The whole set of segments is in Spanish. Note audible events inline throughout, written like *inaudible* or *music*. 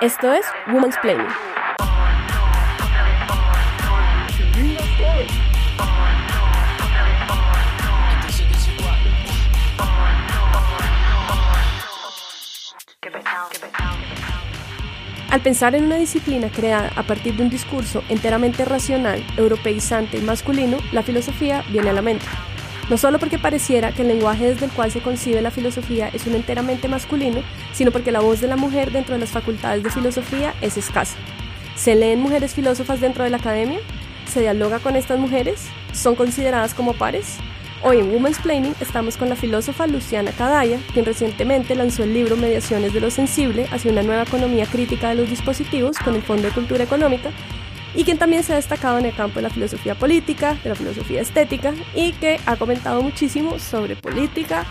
Esto es Woman's Planning. Al pensar en una disciplina creada a partir de un discurso enteramente racional, europeizante y masculino, la filosofía viene a la mente. No solo porque pareciera que el lenguaje desde el cual se concibe la filosofía es un enteramente masculino, sino porque la voz de la mujer dentro de las facultades de filosofía es escasa. ¿Se leen mujeres filósofas dentro de la academia? ¿Se dialoga con estas mujeres? ¿Son consideradas como pares? Hoy en Women's Planning estamos con la filósofa Luciana Cadaya, quien recientemente lanzó el libro Mediaciones de lo Sensible hacia una nueva economía crítica de los dispositivos con el Fondo de Cultura Económica, y quien también se ha destacado en el campo de la filosofía política, de la filosofía estética, y que ha comentado muchísimo sobre política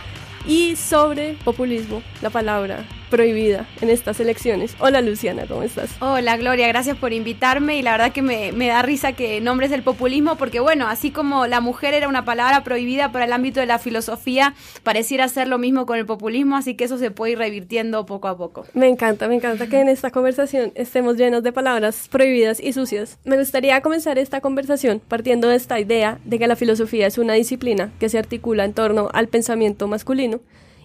y sobre populismo, la palabra prohibida en estas elecciones. Hola Luciana, ¿cómo estás? Hola Gloria, gracias por invitarme y la verdad que me, da risa que nombres del populismo porque bueno, así como la mujer era una palabra prohibida para el ámbito de la filosofía, pareciera ser lo mismo con el populismo, así que eso se puede ir revirtiendo poco a poco. Me encanta, me encanta que en esta conversación estemos llenos de palabras prohibidas y sucias. Me gustaría comenzar esta conversación partiendo de esta idea de que la filosofía es una disciplina que se articula en torno al pensamiento masculino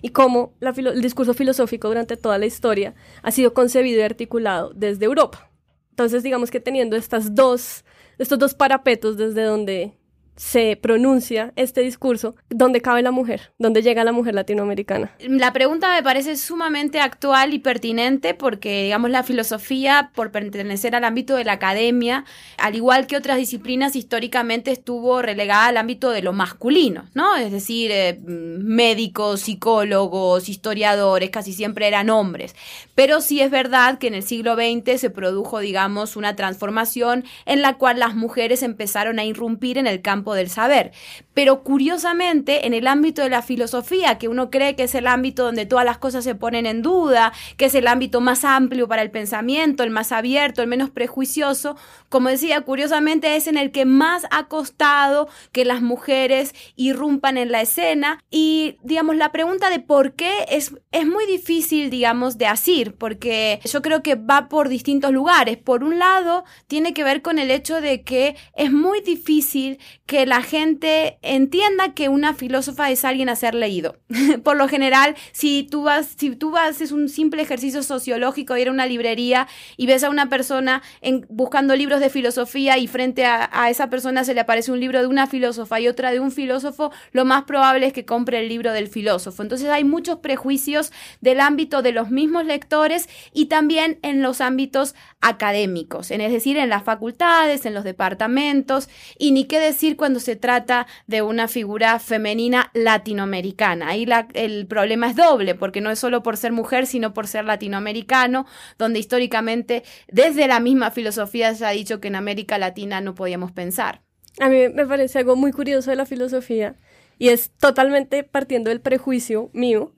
y cómo el discurso filosófico durante toda la historia ha sido concebido y articulado desde Europa. Entonces, digamos que teniendo estas dos, estos dos parapetos desde donde se pronuncia este discurso, ¿dónde cabe la mujer? ¿Dónde llega la mujer latinoamericana? La pregunta me parece sumamente actual y pertinente porque, digamos, la filosofía, por pertenecer al ámbito de la academia, al igual que otras disciplinas, históricamente estuvo relegada al ámbito de lo masculino, ¿no? Es decir, eh, médicos, psicólogos, historiadores, casi siempre eran hombres. Pero sí es verdad que en el siglo XX se produjo, digamos, una transformación en la cual las mujeres empezaron a irrumpir en el campo del saber. Pero curiosamente, en el ámbito de la filosofía, que uno cree que es el ámbito donde todas las cosas se ponen en duda, que es el ámbito más amplio para el pensamiento, el más abierto, el menos prejuicioso, como decía, curiosamente es en el que más ha costado que las mujeres irrumpan en la escena. Y, digamos, la pregunta de por qué es, es muy difícil, digamos, de asir, porque yo creo que va por distintos lugares. Por un lado, tiene que ver con el hecho de que es muy difícil que la gente entienda que una filósofa es alguien a ser leído. *laughs* Por lo general, si tú vas, si tú vas, es un simple ejercicio sociológico, ir a una librería y ves a una persona buscando libros de filosofía y frente a, a, esa persona se le aparece un libro de una filósofa y otra de un filósofo, lo más probable es que compre el libro del filósofo. Entonces hay muchos prejuicios del ámbito de los mismos lectores y también en los ámbitos académicos, es decir, en las facultades, en los departamentos, y ni qué decir cuando se trata de una figura femenina latinoamericana. Ahí el problema es doble, porque no es solo por ser mujer, sino por ser latinoamericano, donde históricamente desde la misma filosofía se ha dicho que en América Latina no podíamos pensar. A mí me parece algo muy curioso de la filosofía y es totalmente partiendo del prejuicio mío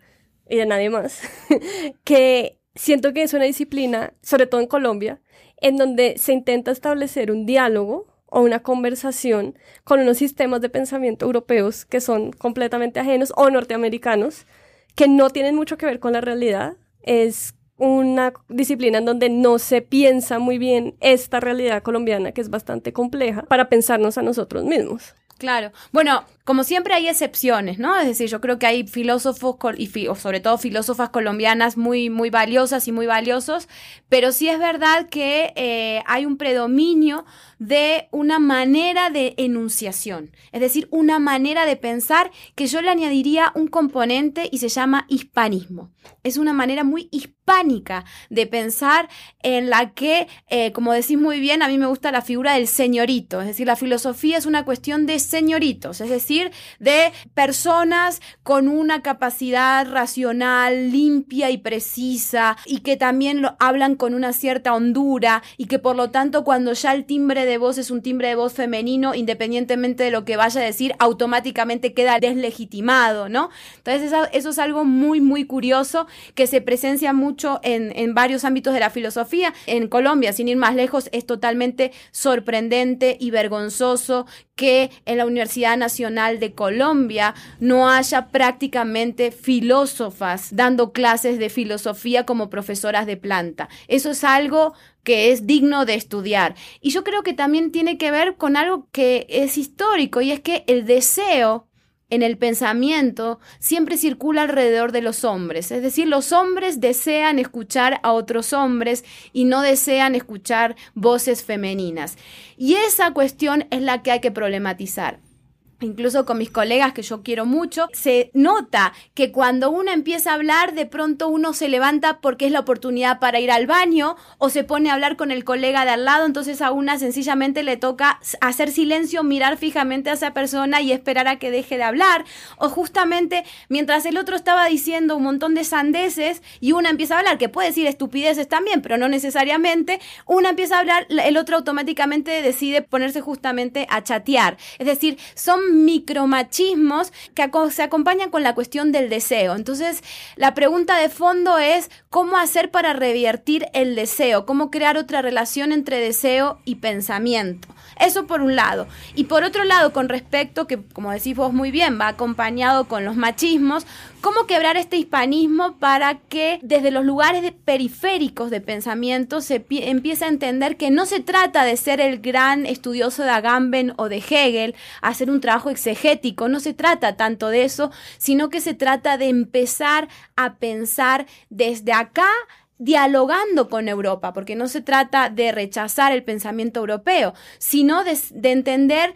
y de nadie más, *laughs* que siento que es una disciplina, sobre todo en Colombia, en donde se intenta establecer un diálogo o una conversación con unos sistemas de pensamiento europeos que son completamente ajenos o norteamericanos, que no tienen mucho que ver con la realidad. Es una disciplina en donde no se piensa muy bien esta realidad colombiana, que es bastante compleja, para pensarnos a nosotros mismos. Claro. Bueno, como siempre hay excepciones, ¿no? Es decir, yo creo que hay filósofos y sobre todo filósofas colombianas muy, muy valiosas y muy valiosos, pero sí es verdad que eh, hay un predominio de una manera de enunciación, es decir, una manera de pensar que yo le añadiría un componente y se llama hispanismo. Es una manera muy hispánica de pensar en la que, eh, como decís muy bien, a mí me gusta la figura del señorito, es decir, la filosofía es una cuestión de señoritos, es decir, de personas con una capacidad racional limpia y precisa y que también lo, hablan con una cierta hondura y que por lo tanto cuando ya el timbre de voz es un timbre de voz femenino, independientemente de lo que vaya a decir, automáticamente queda deslegitimado, ¿no? Entonces eso, es algo muy, muy curioso que se presencia mucho en, en varios ámbitos de la filosofía. En Colombia, sin ir más lejos, es totalmente sorprendente y vergonzoso que en la Universidad Nacional de Colombia no haya prácticamente filósofas dando clases de filosofía como profesoras de planta. Eso es algo que es digno de estudiar. Y yo creo que también tiene que ver con algo que es histórico y es que el deseo en el pensamiento siempre circula alrededor de los hombres. Es decir, los hombres desean escuchar a otros hombres y no desean escuchar voces femeninas. Y esa cuestión es la que hay que problematizar incluso con mis colegas que yo quiero mucho, se nota que cuando uno empieza a hablar, de pronto uno se levanta porque es la oportunidad para ir al baño o se pone a hablar con el colega de al lado, entonces a una sencillamente le toca hacer silencio, mirar fijamente a esa persona y esperar a que deje de hablar, o justamente mientras el otro estaba diciendo un montón de sandeces y una empieza a hablar, que puede decir estupideces también, pero no necesariamente, una empieza a hablar, el otro automáticamente decide ponerse justamente a chatear. Es decir, son micromachismos que se acompañan con la cuestión del deseo. Entonces, la pregunta de fondo es cómo hacer para revertir el deseo, cómo crear otra relación entre deseo y pensamiento. Eso por un lado. Y por otro lado, con respecto, que como decís vos muy bien, va acompañado con los machismos, cómo quebrar este hispanismo para que desde los lugares periféricos de pensamiento se empiece a entender que no se trata de ser el gran estudioso de Agamben o de Hegel, hacer un trabajo exegético, no se trata tanto de eso, sino que se trata de empezar a pensar desde acá dialogando con Europa, porque no se trata de rechazar el pensamiento europeo, sino de, entender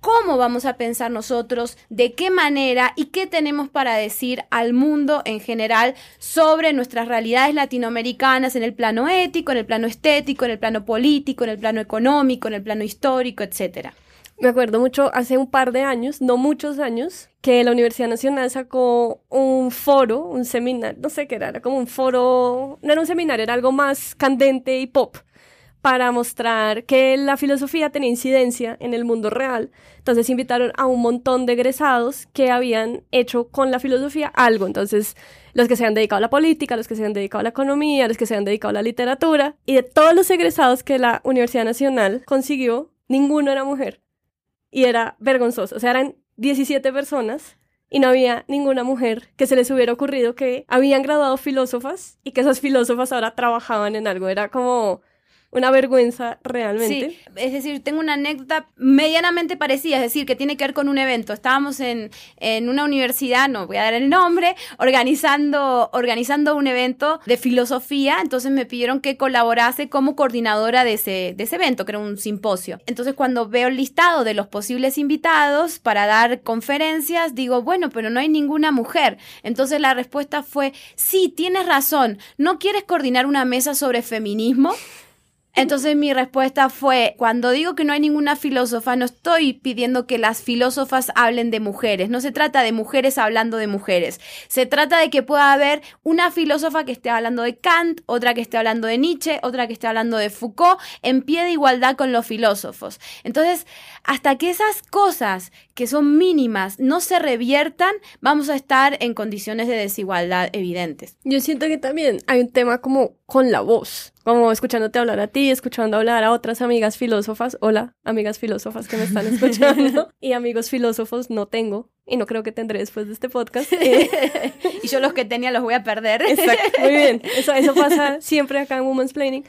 cómo vamos a pensar nosotros, de qué manera y qué tenemos para decir al mundo en general sobre nuestras realidades latinoamericanas en el plano ético, en el plano estético, en el plano político, en el plano económico, en el plano histórico, etcétera. Me acuerdo mucho hace un par de años, no muchos años, que la Universidad Nacional sacó un foro, un seminario, no sé qué era, era como un foro, no era un seminario, era algo más candente y pop, para mostrar que la filosofía tenía incidencia en el mundo real. Entonces invitaron a un montón de egresados que habían hecho con la filosofía algo. Entonces, los que se han dedicado a la política, los que se han dedicado a la economía, los que se han dedicado a la literatura. Y de todos los egresados que la Universidad Nacional consiguió, ninguno era mujer y era vergonzoso. O sea, eran 17 personas y no había ninguna mujer que se les hubiera ocurrido que habían graduado filósofas y que esas filósofas ahora trabajaban en algo. Era como una vergüenza realmente. Es decir, tengo una anécdota medianamente parecida, es decir, que tiene que ver con un evento. Estábamos en, en una universidad, no voy a dar el nombre, organizando, organizando un evento de filosofía, entonces me pidieron que colaborase como coordinadora de ese, de ese evento, que era un simposio. Entonces cuando veo el listado de los posibles invitados para dar conferencias, digo, bueno, pero no hay ninguna mujer. Entonces la respuesta fue, sí, tienes razón, ¿no quieres coordinar una mesa sobre feminismo? Entonces mi respuesta fue, cuando digo que no hay ninguna filósofa, no estoy pidiendo que las filósofas hablen de mujeres, no se trata de mujeres hablando de mujeres, se trata de que pueda haber una filósofa que esté hablando de Kant, otra que esté hablando de Nietzsche, otra que esté hablando de Foucault, en pie de igualdad con los filósofos. Entonces, hasta que esas cosas que son mínimas no se reviertan, vamos a estar en condiciones de desigualdad evidentes. Yo siento que también hay un tema como con la voz como escuchándote hablar a ti, escuchando hablar a otras amigas filósofas. Hola, amigas filósofas que me están *laughs* escuchando. y amigos filósofos no tengo y no creo que tendré después de este podcast. *laughs* y yo los que tenía los voy a perder. Exacto, muy bien. *laughs* Eso, eso pasa siempre acá en Women's Planning.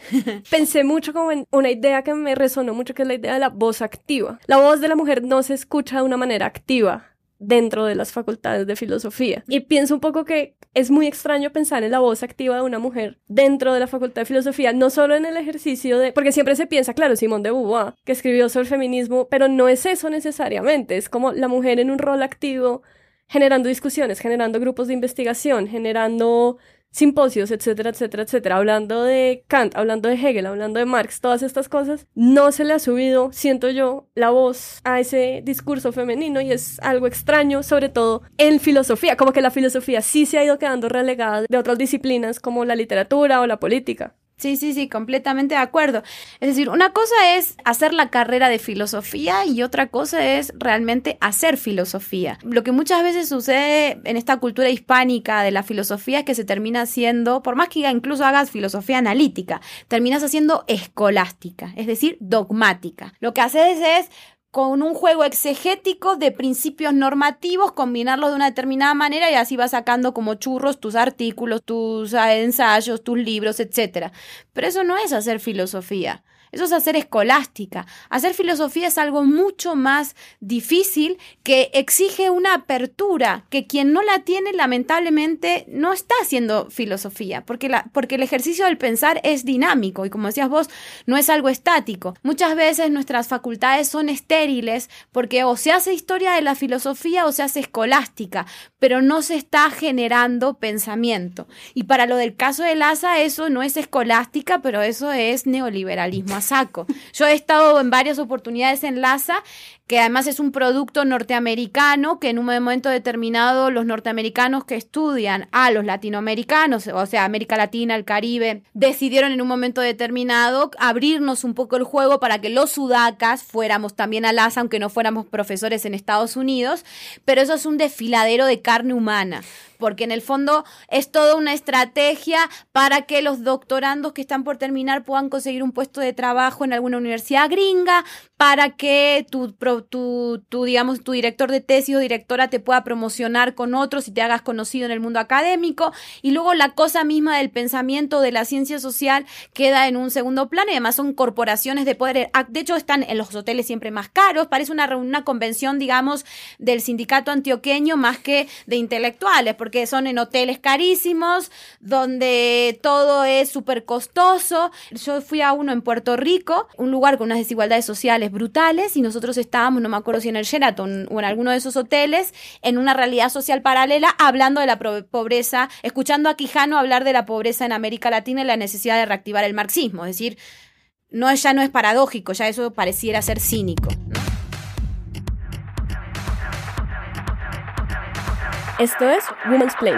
Pensé mucho como en una idea que me resonó mucho, que es la idea de la voz activa. La voz de la mujer no se escucha de una manera activa dentro de las facultades de filosofía. Y pienso un poco que es muy extraño pensar en la voz activa de una mujer dentro de la facultad de filosofía, no solo en el ejercicio de, porque siempre se piensa, claro, Simón de Beauvoir, que escribió sobre feminismo, pero no es eso necesariamente, es como la mujer en un rol activo generando discusiones, generando grupos de investigación, generando simposios, etcétera, etcétera, etcétera, hablando de Kant, hablando de Hegel, hablando de Marx, todas estas cosas, no se le ha subido, siento yo, la voz a ese discurso femenino y es algo extraño, sobre todo en filosofía, como que la filosofía sí se ha ido quedando relegada de otras disciplinas como la literatura o la política. Sí, sí, sí, completamente de acuerdo. Es decir, una cosa es hacer la carrera de filosofía y otra cosa es realmente hacer filosofía. Lo que muchas veces sucede en esta cultura hispánica de la filosofía es que se termina haciendo, por más que incluso hagas filosofía analítica, terminas haciendo escolástica, es decir, dogmática. Lo que haces es con un juego exegético de principios normativos, combinarlos de una determinada manera y así vas sacando como churros tus artículos, tus ensayos, tus libros, etc. Pero eso no es hacer filosofía. Eso es hacer escolástica. Hacer filosofía es algo mucho más difícil que exige una apertura, que quien no la tiene lamentablemente no está haciendo filosofía, porque, la, porque el ejercicio del pensar es dinámico y como decías vos, no es algo estático. Muchas veces nuestras facultades son estériles porque o se hace historia de la filosofía o se hace escolástica, pero no se está generando pensamiento. Y para lo del caso de Laza, eso no es escolástica, pero eso es neoliberalismo saco. Yo he estado en varias oportunidades en LASA, que además es un producto norteamericano, que en un momento determinado los norteamericanos que estudian a los latinoamericanos, o sea, América Latina, el Caribe, decidieron en un momento determinado abrirnos un poco el juego para que los sudacas fuéramos también a LASA, aunque no fuéramos profesores en Estados Unidos, pero eso es un desfiladero de carne humana porque en el fondo es toda una estrategia para que los doctorandos que están por terminar puedan conseguir un puesto de trabajo en alguna universidad gringa, para que tu, tu, digamos, tu director de tesis o directora te pueda promocionar con otros y te hagas conocido en el mundo académico. Y luego la cosa misma del pensamiento de la ciencia social queda en un segundo plano y además son corporaciones de poder. Ah, de hecho, están en los hoteles siempre más caros. Parece una, una convención, digamos, del sindicato antioqueño más que de intelectuales, porque son en hoteles carísimos, donde todo es súper costoso. Yo fui a uno en Puerto Rico, un lugar con unas desigualdades sociales brutales y nosotros estábamos, no me acuerdo si en el Sheraton o en alguno de esos hoteles, en una realidad social paralela, hablando de la pobreza, escuchando a Quijano hablar de la pobreza en América Latina y la necesidad de reactivar el marxismo. Es decir, no, ya no es paradójico, ya eso pareciera ser cínico. Esto es Women's Play.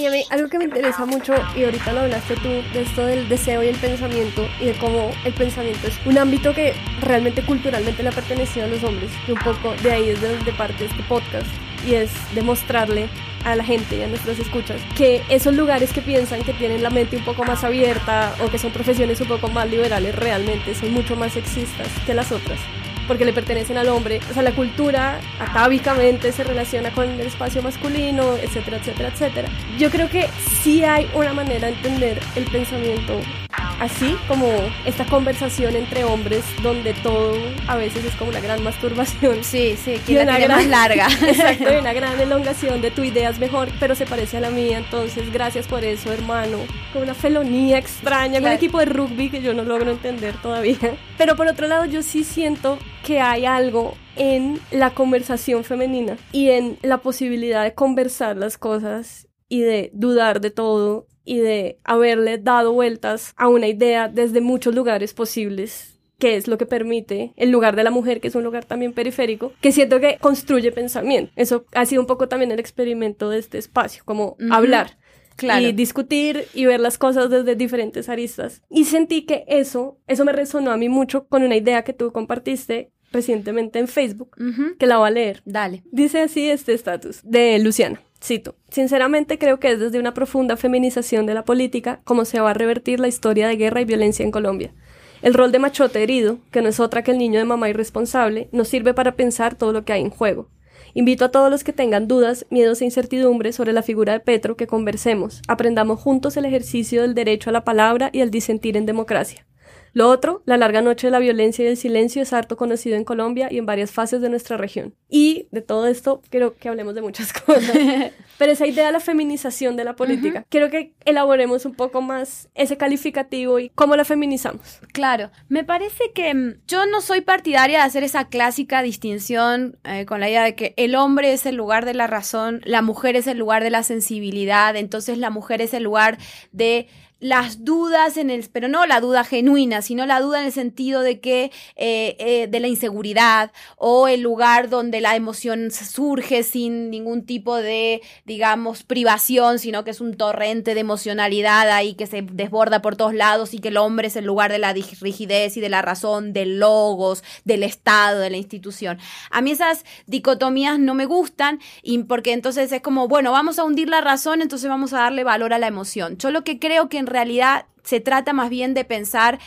Y a mí algo que me interesa mucho, y ahorita lo hablaste tú, de esto del deseo y el pensamiento, y de cómo el pensamiento es un ámbito que realmente culturalmente le ha pertenecido a los hombres, y un poco de ahí es de donde parte este podcast, y es demostrarle a la gente y a nuestros escuchas que esos lugares que piensan que tienen la mente un poco más abierta o que son profesiones un poco más liberales realmente son mucho más sexistas que las otras porque le pertenecen al hombre. O sea, la cultura atávicamente se relaciona con el espacio masculino, etcétera, etcétera, etcétera. Yo creo que sí hay una manera de entender el pensamiento así como esta conversación entre hombres donde todo a veces es como una gran masturbación. *laughs* Sí, sí, que la gran, más larga. *laughs* Exacto, una *laughs* gran elongación de tu idea es mejor, pero se parece a la mía, entonces gracias por eso, hermano. Con una felonía extraña, con un equipo de rugby que yo no logro entender todavía. Pero por otro lado, yo sí siento que hay algo en la conversación femenina y en la posibilidad de conversar las cosas y de dudar de todo y de haberle dado vueltas a una idea desde muchos lugares posibles que es lo que permite el lugar de la mujer, que es un lugar también periférico, que siento que construye pensamiento. Eso ha sido un poco también el experimento de este espacio, como hablar. y discutir y ver las cosas desde diferentes aristas. Y sentí que eso, eso me resonó a mí mucho con una idea que tú compartiste recientemente en Facebook, que la voy a leer. Dale. Dice así este estatus de Luciana. Cito, sinceramente creo que es desde una profunda feminización de la política como se va a revertir la historia de guerra y violencia en Colombia. El rol de machote herido, que no es otra que el niño de mamá irresponsable, nos sirve para pensar todo lo que hay en juego. Invito a todos los que tengan dudas, miedos e incertidumbres sobre la figura de Petro que conversemos, aprendamos juntos el ejercicio del derecho a la palabra y el disentir en democracia. Lo otro, la larga noche de la violencia y el silencio es harto conocido en Colombia y en varias fases de nuestra región. Y de todo esto, quiero que hablemos de muchas *laughs* cosas. *laughs* Pero esa idea de la feminización de la política, quiero que elaboremos un poco más ese calificativo y cómo la feminizamos. Claro, me parece que mm, yo no soy partidaria de hacer esa clásica distinción eh, con la idea de que el hombre es el lugar de la razón, la mujer es el lugar de la sensibilidad, entonces la mujer es el lugar de las dudas en el, pero no la duda genuina, sino la duda en el sentido de que eh, eh, de la inseguridad o el lugar donde la emoción surge sin ningún tipo de, digamos, privación, sino que es un torrente de emocionalidad ahí que se desborda por todos lados y que el hombre es el lugar de la rigidez y de la razón, del logos, del Estado, de la institución. A mí esas dicotomías no me gustan y porque entonces es como, bueno, vamos a hundir la razón, entonces vamos a darle valor a la emoción. Yo lo que creo que en realidad se trata más bien de pensar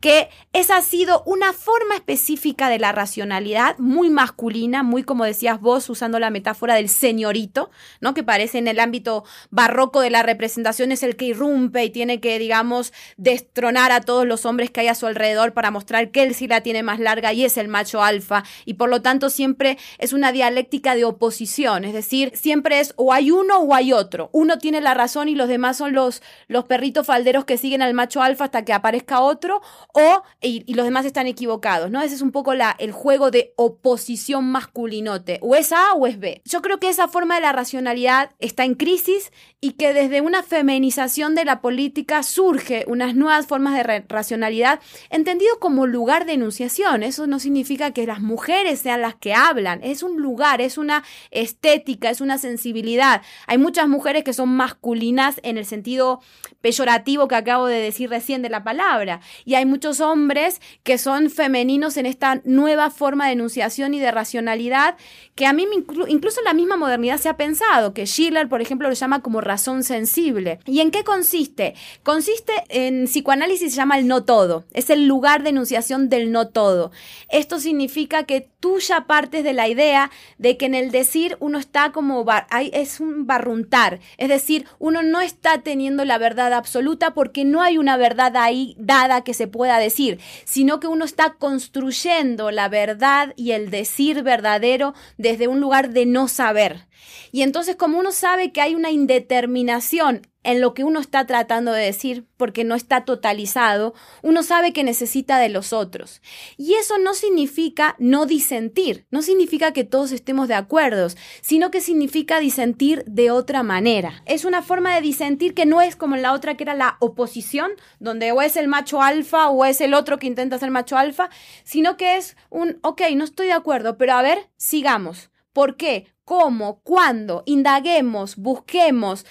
que esa ha sido una forma específica de la racionalidad, muy masculina, muy como decías vos, usando la metáfora del señorito, ¿no? Que parece en el ámbito barroco de la representación es el que irrumpe y tiene que, digamos, destronar a todos los hombres que hay a su alrededor para mostrar que él sí la tiene más larga y es el macho alfa. Y por lo tanto siempre es una dialéctica de oposición, es decir, siempre es o hay uno o hay otro. Uno tiene la razón y los demás son los, los perritos falderos que siguen al macho alfa hasta que aparezca otro o y, los demás están equivocados, ¿no? Ese es un poco la, el juego de oposición masculinote, o es A o es B. Yo creo que esa forma de la racionalidad está en crisis y que desde una feminización de la política surge unas nuevas formas de racionalidad entendido como lugar de enunciación. Eso no significa que las mujeres sean las que hablan, es un lugar, es una estética, es una sensibilidad. Hay muchas mujeres que son masculinas en el sentido peyorativo que acabo de decir recién de la palabra y hay muchos hombres que son femeninos en esta nueva forma de enunciación y de racionalidad que a mí incluso en la misma modernidad se ha pensado, que Schiller, por ejemplo, lo llama como razón sensible. ¿Y en qué consiste? Consiste en psicoanálisis se llama el no todo, es el lugar de enunciación del no todo. Esto significa que tú ya partes de la idea de que en el decir uno está como, es un barruntar, es decir, uno no está teniendo la verdad absoluta porque no hay una verdad ahí dada que se decir, sino que uno está construyendo la verdad y el decir verdadero desde un lugar de no saber. Y entonces como uno sabe que hay una indeterminación en lo que uno está tratando de decir, porque no está totalizado, uno sabe que necesita de los otros. Y eso no significa no disentir, no significa que todos estemos de acuerdo, sino que significa disentir de otra manera. Es una forma de disentir que no es como la otra que era la oposición, donde o es el macho alfa o es el otro que intenta ser macho alfa, sino que es un, ok, no estoy de acuerdo, pero a ver, sigamos. ¿Por qué? ¿Cómo? ¿Cuándo? Indaguemos, busquemos.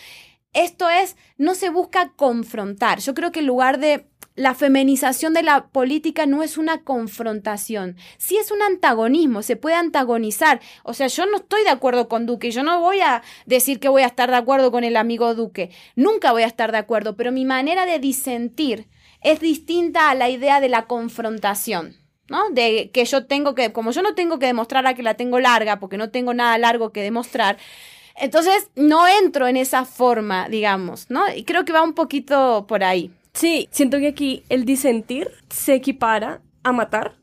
Esto es, no se busca confrontar. Yo creo que en lugar de la feminización de la política no es una confrontación, sí es un antagonismo, se puede antagonizar. O sea, yo no estoy de acuerdo con Duque, yo no voy a decir que voy a estar de acuerdo con el amigo Duque, nunca voy a estar de acuerdo, pero mi manera de disentir es distinta a la idea de la confrontación. ¿no? De que yo tengo que, como yo no tengo que demostrar a que la tengo larga, porque no tengo nada largo que demostrar, entonces no entro en esa forma, digamos, ¿no? Y creo que va un poquito por ahí. Sí, siento que aquí el disentir se equipara a matar,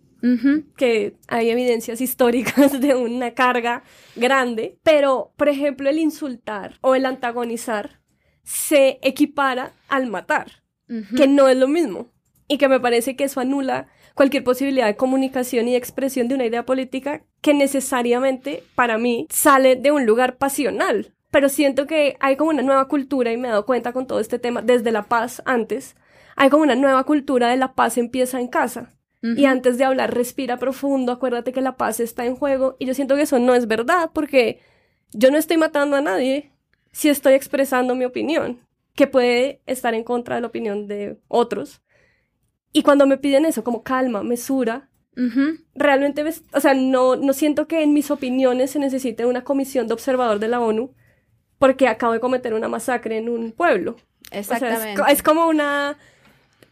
que hay evidencias históricas *laughs* de una carga grande, pero por ejemplo el insultar o el antagonizar se equipara al matar, que no es lo mismo y que me parece que eso anula cualquier posibilidad de comunicación y de expresión de una idea política que necesariamente para mí sale de un lugar pasional. Pero siento que hay como una nueva cultura y me he dado cuenta con todo este tema desde la paz antes. Hay como una nueva cultura de la paz empieza en casa. Y antes de hablar, respira profundo, acuérdate que la paz está en juego. Y yo siento que eso no es verdad porque yo no estoy matando a nadie si estoy expresando mi opinión, que puede estar en contra de la opinión de otros. Y cuando me piden eso, como calma, mesura, realmente, o sea, no, no siento que en mis opiniones se necesite una comisión de observador de la ONU porque acabo de cometer una masacre en un pueblo. Exactamente. es, como una,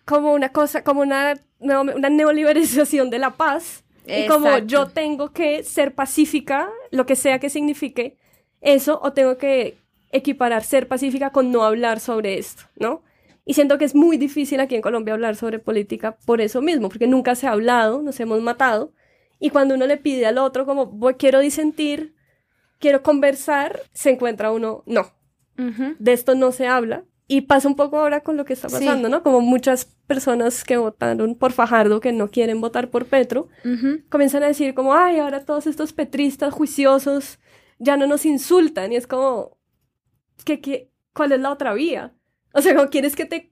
como una cosa, como una, una neoliberalización de la paz. Y como yo tengo que ser pacífica, lo que sea que signifique eso, o tengo que equiparar ser pacífica con no hablar sobre esto, ¿no? Y siento que es muy difícil aquí en Colombia hablar sobre política por eso mismo, porque nunca se ha hablado, nos hemos matado. Y cuando uno le pide al otro como, quiero disentir, quiero conversar, se encuentra uno, no, de esto no se habla. Y pasa un poco ahora con lo que está pasando, ¿no? Como muchas personas que votaron por Fajardo, que no quieren votar por Petro, comienzan a decir como, ay, ahora todos estos petristas juiciosos ya no nos insultan. Y es como, ¿qué, qué, ¿cuál es la otra vía? O sea, ¿cómo quieres que te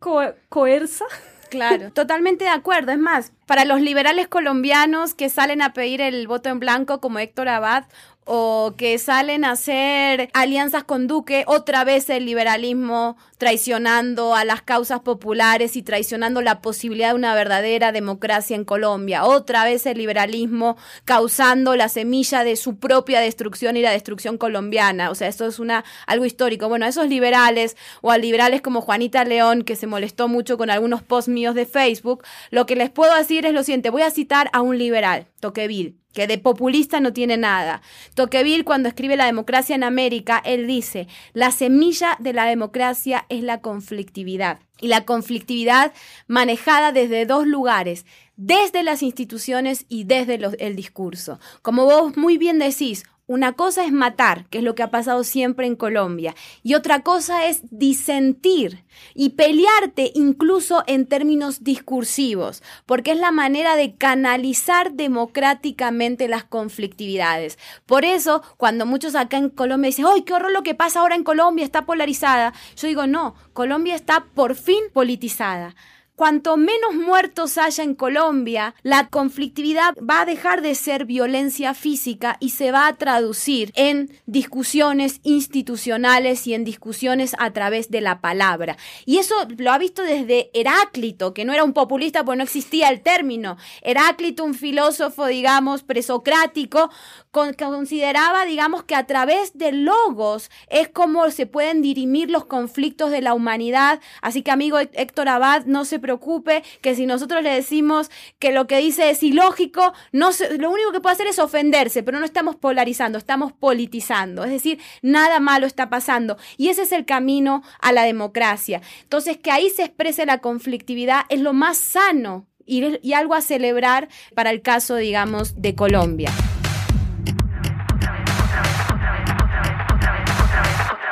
coerza? Claro, totalmente de acuerdo. Es más, para los liberales colombianos que salen a pedir el voto en blanco como Héctor Abad o que salen a hacer alianzas con Duque, otra vez el liberalismo traicionando a las causas populares y traicionando la posibilidad de una verdadera democracia en Colombia, otra vez el liberalismo causando la semilla de su propia destrucción y la destrucción colombiana. O sea, esto es una algo histórico. Bueno, a esos liberales o a liberales como Juanita León que se molestó mucho con algunos posts míos de Facebook, lo que les puedo decir es lo siguiente, voy a citar a un liberal, Toqueville que de populista no tiene nada. Tocqueville, cuando escribe La democracia en América, él dice, la semilla de la democracia es la conflictividad. Y la conflictividad manejada desde dos lugares, desde las instituciones y desde el discurso. Como vos muy bien decís, una cosa es matar, que es lo que ha pasado siempre en Colombia, y otra cosa es disentir y pelearte incluso en términos discursivos, porque es la manera de canalizar democráticamente las conflictividades. Por eso, cuando muchos acá en Colombia dicen, ¡ay, qué horror lo que pasa ahora en Colombia! Está polarizada. Yo digo, no, Colombia está por fin politizada cuanto menos muertos haya en Colombia, la conflictividad va a dejar de ser violencia física y se va a traducir en discusiones institucionales y en discusiones a través de la palabra. Y eso lo ha visto desde Heráclito, que no era un populista porque no existía el término. Heráclito, un filósofo, digamos, presocrático, consideraba, digamos, que a través de logos es como se pueden dirimir los conflictos de la humanidad. Así que, amigo Héctor Abad, no se preocupe, que si nosotros le decimos que lo que dice es ilógico, no lo único que puede hacer es ofenderse, pero no estamos polarizando, estamos politizando. Es decir, nada malo está pasando. Y ese es el camino a la democracia. Entonces, que ahí se exprese la conflictividad es lo más sano y algo a celebrar para el caso, digamos, de Colombia.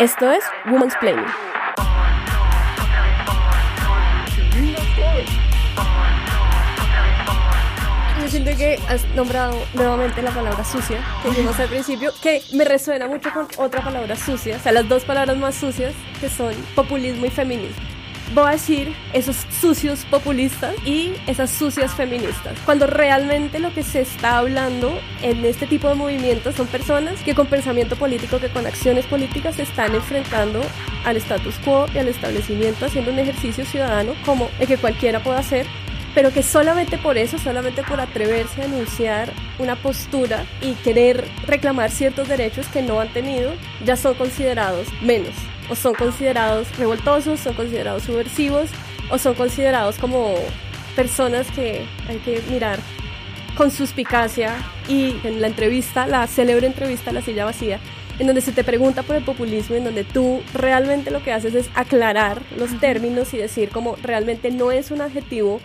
Esto es Woman's Planning. Yo siento que has nombrado nuevamente la palabra sucia, que dijimos al principio, que me resuena mucho con otra palabra sucia, o sea, las dos palabras más sucias, que son populismo y feminismo decir esos sucios populistas y esas sucias feministas. Cuando realmente lo que se está hablando en este tipo de movimientos son personas que con pensamiento político, que con acciones políticas se están enfrentando al status quo y al establecimiento, haciendo un ejercicio ciudadano como el que cualquiera puede hacer pero que solamente por eso, solamente por atreverse a anunciar una postura y querer reclamar ciertos derechos que no han tenido, ya son considerados menos o son considerados revoltosos, son considerados subversivos o son considerados como personas que hay que mirar con suspicacia y en la entrevista, la célebre entrevista La silla vacía, en donde se te pregunta por el populismo, en donde tú realmente lo que haces es aclarar los términos y decir como realmente no es un adjetivo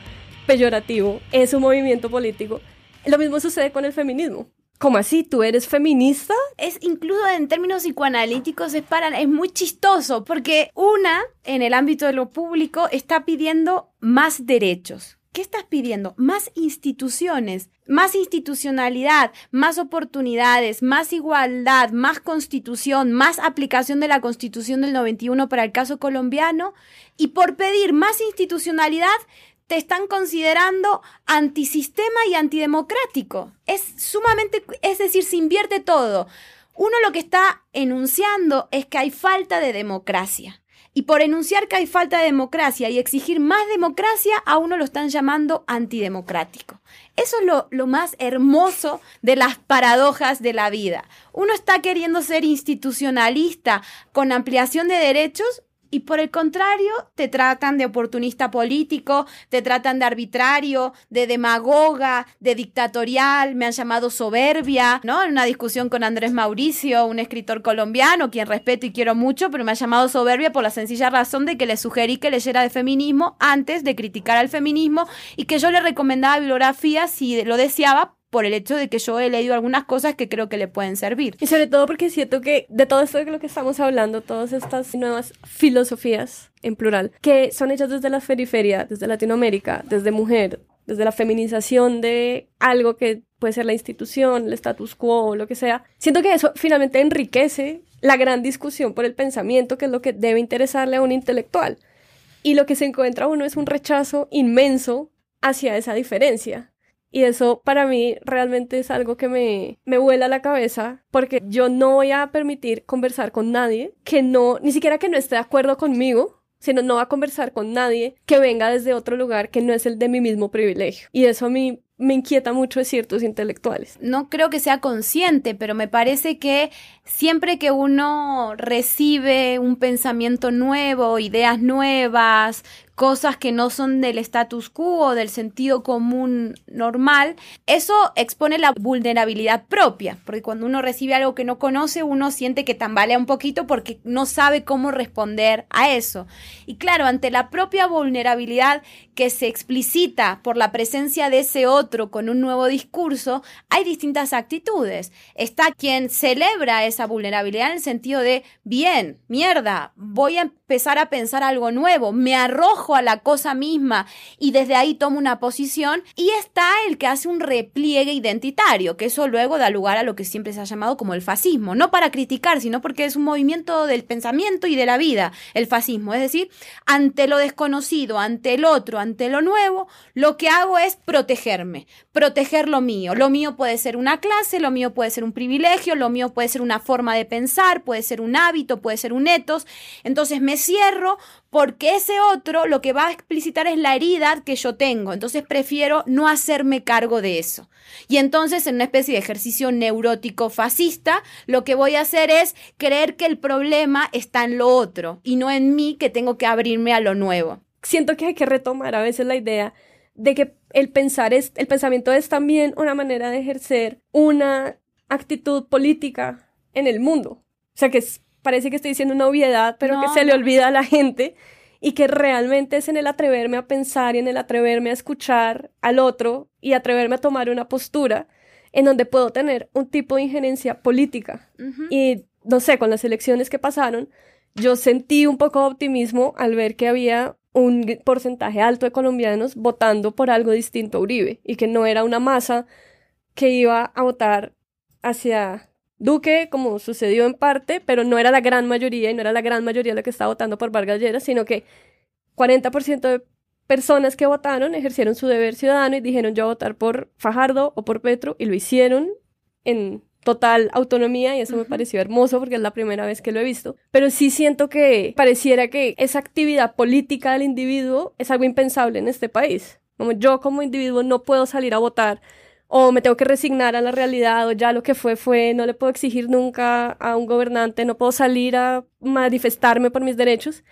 peyorativo, es un movimiento político. Lo mismo sucede con el feminismo. ¿Cómo así? ¿Tú eres feminista? Es incluso en términos psicoanalíticos es para es muy chistoso porque una en el ámbito de lo público está pidiendo más derechos. ¿Qué estás pidiendo? Más instituciones, más institucionalidad, más oportunidades, más igualdad, más constitución, más aplicación de la constitución del 91 para el caso colombiano. Y por pedir más institucionalidad, te están considerando antisistema y antidemocrático. Es sumamente, es decir, se invierte todo. Uno lo que está enunciando es que hay falta de democracia. Y por enunciar que hay falta de democracia y exigir más democracia, a uno lo están llamando antidemocrático. Eso es lo, lo, más hermoso de las paradojas de la vida. Uno está queriendo ser institucionalista con ampliación de derechos y por el contrario te tratan de oportunista político, te tratan de arbitrario, de demagoga, de dictatorial, me han llamado soberbia, ¿no? En una discusión con Andrés Mauricio, un escritor colombiano, quien respeto y quiero mucho, pero me ha llamado soberbia por la sencilla razón de que le sugerí que leyera de feminismo antes de criticar al feminismo y que yo le recomendaba bibliografía si lo deseaba por el hecho de que yo he leído algunas cosas que creo que le pueden servir. Y sobre todo porque siento que de todo esto de lo que estamos hablando, todas estas nuevas filosofías en plural, que son hechas desde la periferia, desde Latinoamérica, desde mujer, desde la feminización de algo que puede ser la institución, el status quo, lo que sea. Siento que eso finalmente enriquece la gran discusión por el pensamiento, que es lo que debe interesarle a un intelectual. y lo que se encuentra uno es un rechazo inmenso hacia esa diferencia. Y eso para mí realmente es algo que me, me vuela la cabeza porque yo no voy a permitir conversar con nadie que no, ni siquiera que no esté de acuerdo conmigo, sino no va a conversar con nadie que venga desde otro lugar que no es el de mi mismo privilegio. Y eso a mí me inquieta mucho de ciertos intelectuales. No creo que sea consciente, pero me parece que siempre que uno recibe un pensamiento nuevo, ideas nuevas, cosas que no son del status quo, del sentido común normal, eso expone la vulnerabilidad propia, porque cuando uno recibe algo que no conoce, uno siente que tambalea un poquito porque no sabe cómo responder a eso. Y claro, ante la propia vulnerabilidad que se explicita por la presencia de ese otro con un nuevo discurso, hay distintas actitudes. Está quien celebra esa vulnerabilidad en el sentido de, bien, mierda, voy a empezar a pensar algo nuevo, me arrojo a la cosa misma y desde ahí tomo una posición. Y está el que hace un repliegue identitario, que eso luego da lugar a lo que siempre se ha llamado como el fascismo. No para criticar, sino porque es un movimiento del pensamiento y de la vida, el fascismo. Es decir, ante lo desconocido, ante el otro, ante lo nuevo, lo que hago es protegerme, proteger lo mío. Lo mío puede ser una clase, lo mío puede ser un privilegio, lo mío puede ser una forma de pensar, puede ser un hábito, puede ser un etos. Entonces me cierro porque ese otro lo que va a explicitar es la herida que yo tengo. Entonces prefiero no hacerme cargo de eso. Y entonces en una especie de ejercicio neurótico fascista, lo que voy a hacer es creer que el problema está en lo otro y no en mí que tengo que abrirme a lo nuevo. Siento que hay que retomar a veces la idea de que el pensar es, el pensamiento es también una manera de ejercer una actitud política en el mundo. O sea que es parece que estoy diciendo una obviedad, pero que se le olvida a la gente y que realmente es en el atreverme a pensar y en el atreverme a escuchar al otro y atreverme a tomar una postura en donde puedo tener un tipo de injerencia política. Y no sé, con las elecciones que pasaron, yo sentí un poco de optimismo al ver que había un porcentaje alto de colombianos votando por algo distinto a Uribe y que no era una masa que iba a votar hacia Duque, como sucedió en parte, pero no era la gran mayoría y no era la gran mayoría la que estaba votando por Vargas Lleras, sino que 40% de personas que votaron ejercieron su deber ciudadano y dijeron yo a votar por Fajardo o por Petro y lo hicieron en total autonomía y eso me pareció hermoso porque es la primera vez que lo he visto. Pero sí siento que pareciera que esa actividad política del individuo es algo impensable en este país. Como yo como individuo no puedo salir a votar o me tengo que resignar a la realidad, o ya lo que fue fue, no le puedo exigir nunca a un gobernante, no puedo salir a manifestarme por mis derechos.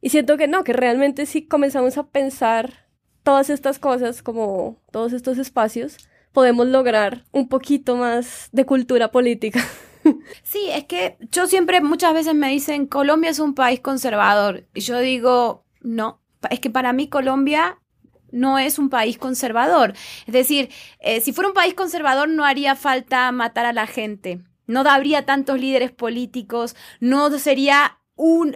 Y siento que no, que realmente si comenzamos a pensar todas estas cosas, como todos estos espacios, podemos lograr un poquito más de cultura política. *laughs* Sí, es que yo siempre, muchas veces me dicen, Colombia es un país conservador. Y yo digo, no, es que para mí Colombia no es un país conservador. Es decir, eh, si fuera un país conservador no haría falta matar a la gente. No habría tantos líderes políticos, no sería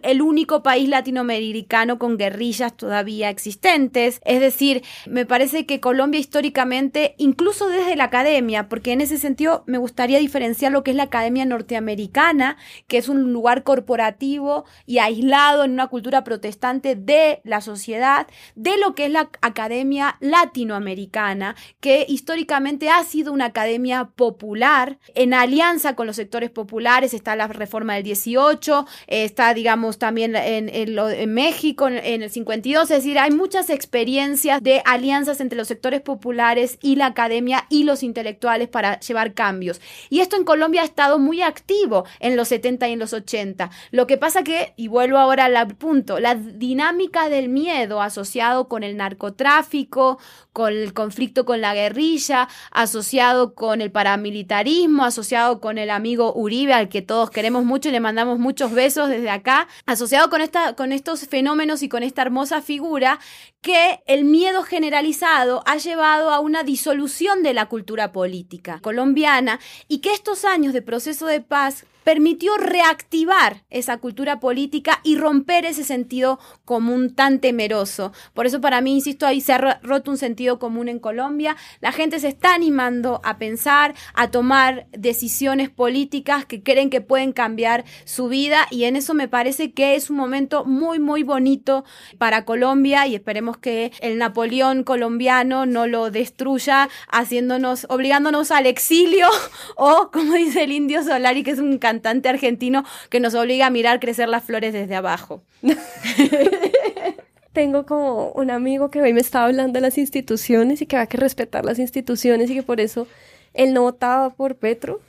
el único país latinoamericano con guerrillas todavía existentes. Es decir, me parece que Colombia históricamente, incluso desde la academia, porque en ese sentido me gustaría diferenciar lo que es la academia norteamericana, que es un lugar corporativo y aislado en una cultura protestante de la sociedad, de lo que es la academia latinoamericana, que históricamente ha sido una academia popular, en alianza con los sectores populares, está la reforma del 18, está digamos, también en, en, México en, el 52, es decir, hay muchas experiencias de alianzas entre los sectores populares y la academia y los intelectuales para llevar cambios. Y esto en Colombia ha estado muy activo en los 70 y en los 80. Lo que pasa que, y vuelvo ahora al punto, la dinámica del miedo asociado con el narcotráfico, con el conflicto con la guerrilla, asociado con el paramilitarismo, asociado con el amigo Uribe, al que todos queremos mucho y le mandamos muchos besos desde acá asociado con, esta, con estos fenómenos y con esta hermosa figura, que el miedo generalizado ha llevado a una disolución de la cultura política colombiana y que estos años de proceso de paz permitió reactivar esa cultura política y romper ese sentido común tan temeroso. Por eso para mí, insisto, ahí se ha roto un sentido común en Colombia. La gente se está animando a pensar, a tomar decisiones políticas que creen que pueden cambiar su vida y en eso me parece que es un momento muy, muy bonito para Colombia y esperemos que el Napoleón colombiano no lo destruya haciéndonos, obligándonos al exilio *laughs* o, como dice el indio Solari, que es un cantante argentino que nos obliga a mirar crecer las flores desde abajo. *laughs* Tengo como un amigo que hoy me estaba hablando de las instituciones y que hay que respetar las instituciones y que por eso él no votaba por Petro.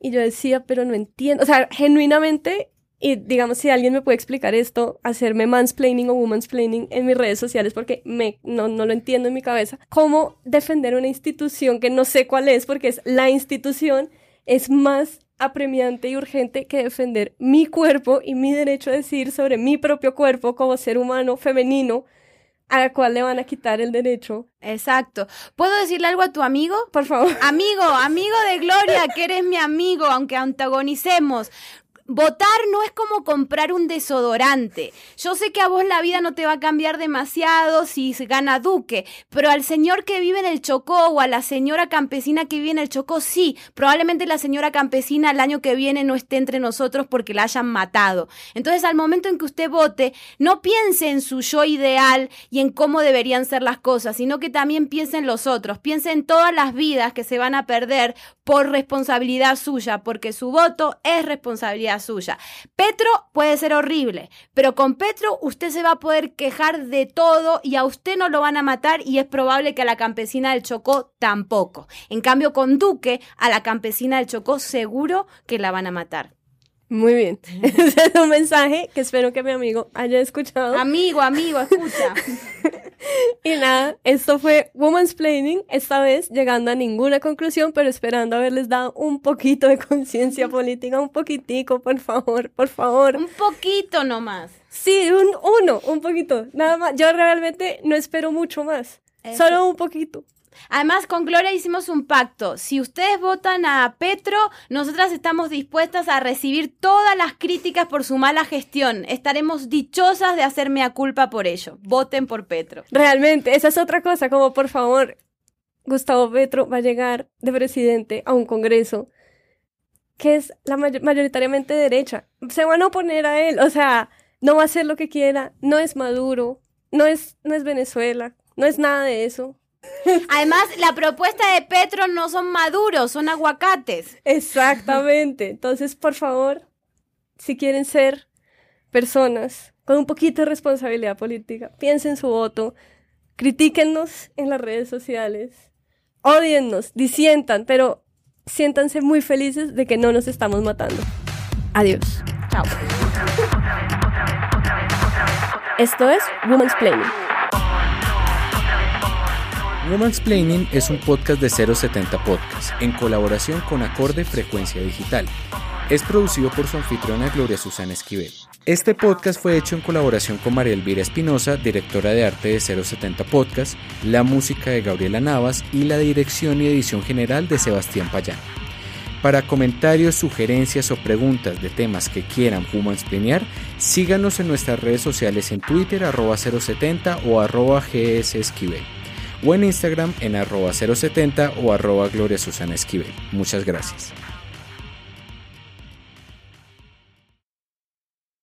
Y yo decía, pero no entiendo. O sea, genuinamente, y digamos, si alguien me puede explicar esto, hacerme mansplaining o womansplaining en mis redes sociales, porque me, no, no lo entiendo en mi cabeza. ¿Cómo defender una institución que no sé cuál es, porque es la institución, es más apremiante y urgente que defender mi cuerpo y mi derecho a decir sobre mi propio cuerpo como ser humano femenino a la cual le van a quitar el derecho. Exacto. ¿Puedo decirle algo a tu amigo? Por favor. Amigo, amigo de Gloria, que eres mi amigo, aunque antagonicemos. Votar no es como comprar un desodorante. Yo sé que a vos la vida no te va a cambiar demasiado si gana Duque, pero al señor que vive en el Chocó o a la señora campesina que vive en el Chocó, sí, probablemente la señora campesina el año que viene no esté entre nosotros porque la hayan matado. Entonces, al momento en que usted vote, no piense en su yo ideal y en cómo deberían ser las cosas, sino que también piense en los otros, piense en todas las vidas que se van a perder por responsabilidad suya, porque su voto es responsabilidad suya. Petro puede ser horrible, pero con Petro usted se va a poder quejar de todo y a usted no lo van a matar y es probable que a la campesina del Chocó tampoco. En cambio, con Duque, a la campesina del Chocó seguro que la van a matar. Muy bien. *laughs* Ese es un mensaje que espero que mi amigo haya escuchado. Amigo, amigo, escucha. *laughs* *laughs* y nada, esto fue Woman's Planning, esta vez llegando a ninguna conclusión, pero esperando haberles dado un poquito de conciencia *laughs* política, un poquitico, por favor, por favor. Un poquito nomás. Sí, un uno, un poquito, nada más. Yo realmente no espero mucho más, solo un poquito. Además, con Gloria hicimos un pacto. Si ustedes votan a Petro, nosotras estamos dispuestas a recibir todas las críticas por su mala gestión. Estaremos dichosas de hacerme a culpa por ello. Voten por Petro. Realmente, esa es otra cosa, como por favor, Gustavo Petro va a llegar de presidente a un congreso que es la mayoritariamente derecha. Se van a oponer a él, o sea, no va a hacer lo que quiera, no es Maduro, no es, no es Venezuela, no es nada de eso. Además, la propuesta de Petro no son maduros, son aguacates. Exactamente. Entonces, por favor, si quieren ser personas con un poquito de responsabilidad política, piensen su voto, critíquennos en las redes sociales, odiennos, disientan, pero siéntanse muy felices de que no nos estamos matando. Adiós. Chao. Esto es Woman's Planning. Woman's Planning es un podcast de 070 Podcast en colaboración con Acorde Frecuencia Digital. Es producido por su anfitriona Gloria Susana Esquivel. Este podcast fue hecho en colaboración con María Elvira Espinosa, directora de arte de 070 Podcast, la música de Gabriela Navas y la dirección y edición general de Sebastián Payán. Para comentarios, sugerencias o preguntas de temas que quieran Woman's Planear, síganos en nuestras redes sociales en Twitter arroba 070 o arroba GS Esquivel o en Instagram en arroba 070 o arroba Gloria Susana Esquivel. Muchas gracias.